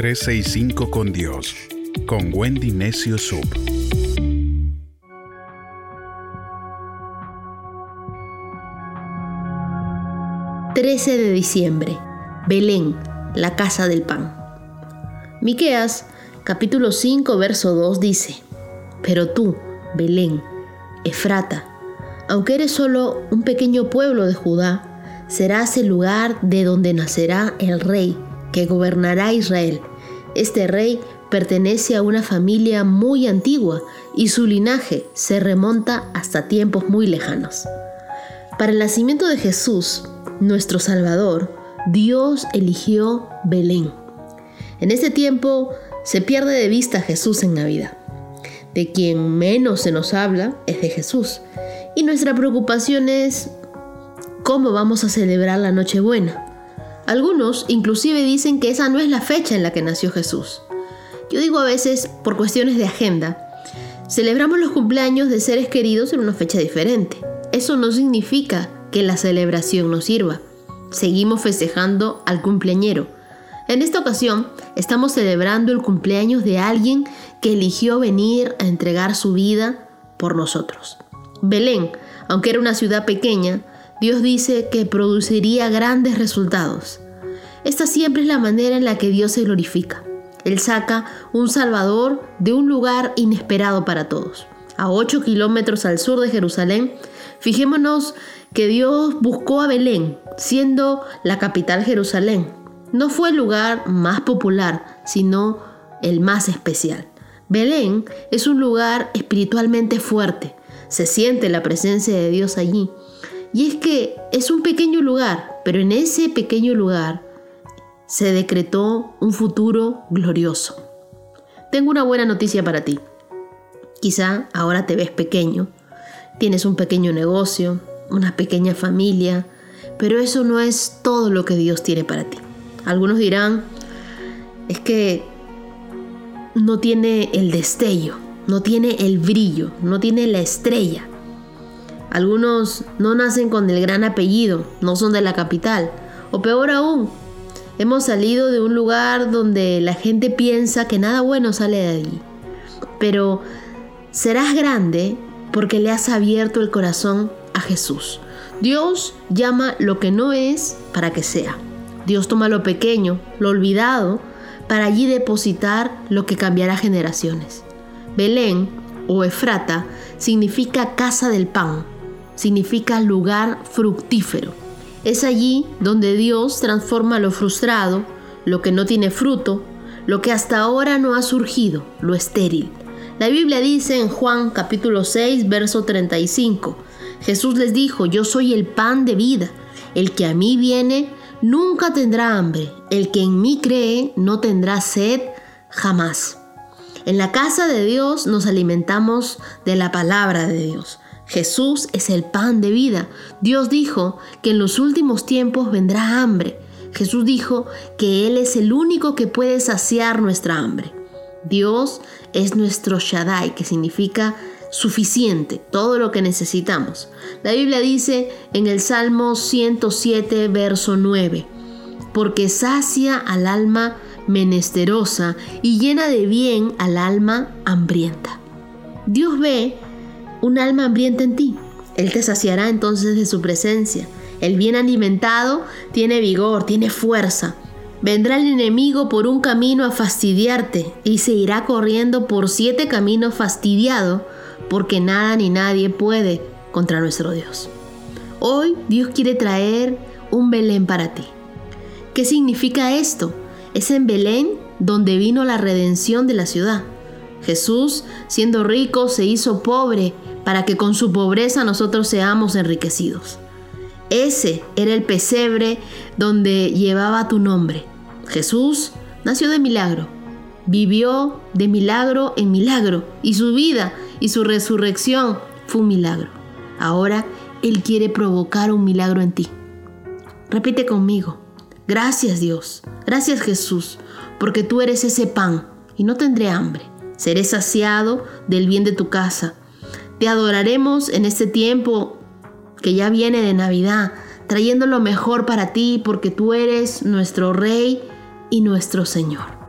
365 con Dios, con Wendy Necio Sub. ...13 de diciembre... ...Belén, la casa del pan... Miqueas, capítulo 5, verso 2 dice... ...pero tú, Belén, Efrata... ...aunque eres solo un pequeño pueblo de Judá... ...serás el lugar de donde nacerá el rey que gobernará Israel. Este rey pertenece a una familia muy antigua y su linaje se remonta hasta tiempos muy lejanos. Para el nacimiento de Jesús, nuestro Salvador, Dios eligió Belén. En este tiempo se pierde de vista Jesús en Navidad. De quien menos se nos habla es de Jesús. Y nuestra preocupación es cómo vamos a celebrar la Nochebuena. Algunos inclusive dicen que esa no es la fecha en la que nació Jesús. Yo digo a veces, por cuestiones de agenda, celebramos los cumpleaños de seres queridos en una fecha diferente. Eso no significa que la celebración no sirva. Seguimos festejando al cumpleañero. En esta ocasión estamos celebrando el cumpleaños de alguien que eligió venir a entregar su vida por nosotros. Belén, aunque era una ciudad pequeña, Dios dice que produciría grandes resultados. Esta siempre es la manera en la que Dios se glorifica. Él saca un Salvador de un lugar inesperado para todos. A 8 kilómetros al sur de Jerusalén, fijémonos que Dios buscó a Belén, siendo la capital Jerusalén. No fue el lugar más popular, sino el más especial. Belén es un lugar espiritualmente fuerte. Se siente la presencia de Dios allí. Y es que es un pequeño lugar, pero en ese pequeño lugar se decretó un futuro glorioso. Tengo una buena noticia para ti. Quizá ahora te ves pequeño, tienes un pequeño negocio, una pequeña familia, pero eso no es todo lo que Dios tiene para ti. Algunos dirán, es que no tiene el destello, no tiene el brillo, no tiene la estrella. Algunos no nacen con el gran apellido, no son de la capital. O peor aún, hemos salido de un lugar donde la gente piensa que nada bueno sale de allí. Pero serás grande porque le has abierto el corazón a Jesús. Dios llama lo que no es para que sea. Dios toma lo pequeño, lo olvidado, para allí depositar lo que cambiará generaciones. Belén o Efrata significa casa del pan significa lugar fructífero. Es allí donde Dios transforma lo frustrado, lo que no tiene fruto, lo que hasta ahora no ha surgido, lo estéril. La Biblia dice en Juan capítulo 6, verso 35, Jesús les dijo, yo soy el pan de vida, el que a mí viene nunca tendrá hambre, el que en mí cree no tendrá sed jamás. En la casa de Dios nos alimentamos de la palabra de Dios. Jesús es el pan de vida. Dios dijo que en los últimos tiempos vendrá hambre. Jesús dijo que Él es el único que puede saciar nuestra hambre. Dios es nuestro Shaddai, que significa suficiente, todo lo que necesitamos. La Biblia dice en el Salmo 107, verso 9, porque sacia al alma menesterosa y llena de bien al alma hambrienta. Dios ve un alma hambrienta en ti. Él te saciará entonces de su presencia. El bien alimentado tiene vigor, tiene fuerza. Vendrá el enemigo por un camino a fastidiarte y se irá corriendo por siete caminos fastidiado, porque nada ni nadie puede contra nuestro Dios. Hoy Dios quiere traer un Belén para ti. ¿Qué significa esto? Es en Belén donde vino la redención de la ciudad. Jesús, siendo rico, se hizo pobre para que con su pobreza nosotros seamos enriquecidos. Ese era el pesebre donde llevaba tu nombre. Jesús nació de milagro, vivió de milagro en milagro y su vida y su resurrección fue un milagro. Ahora Él quiere provocar un milagro en ti. Repite conmigo, gracias Dios, gracias Jesús, porque tú eres ese pan y no tendré hambre. Seré saciado del bien de tu casa te adoraremos en este tiempo que ya viene de Navidad, trayendo lo mejor para ti porque tú eres nuestro Rey y nuestro Señor.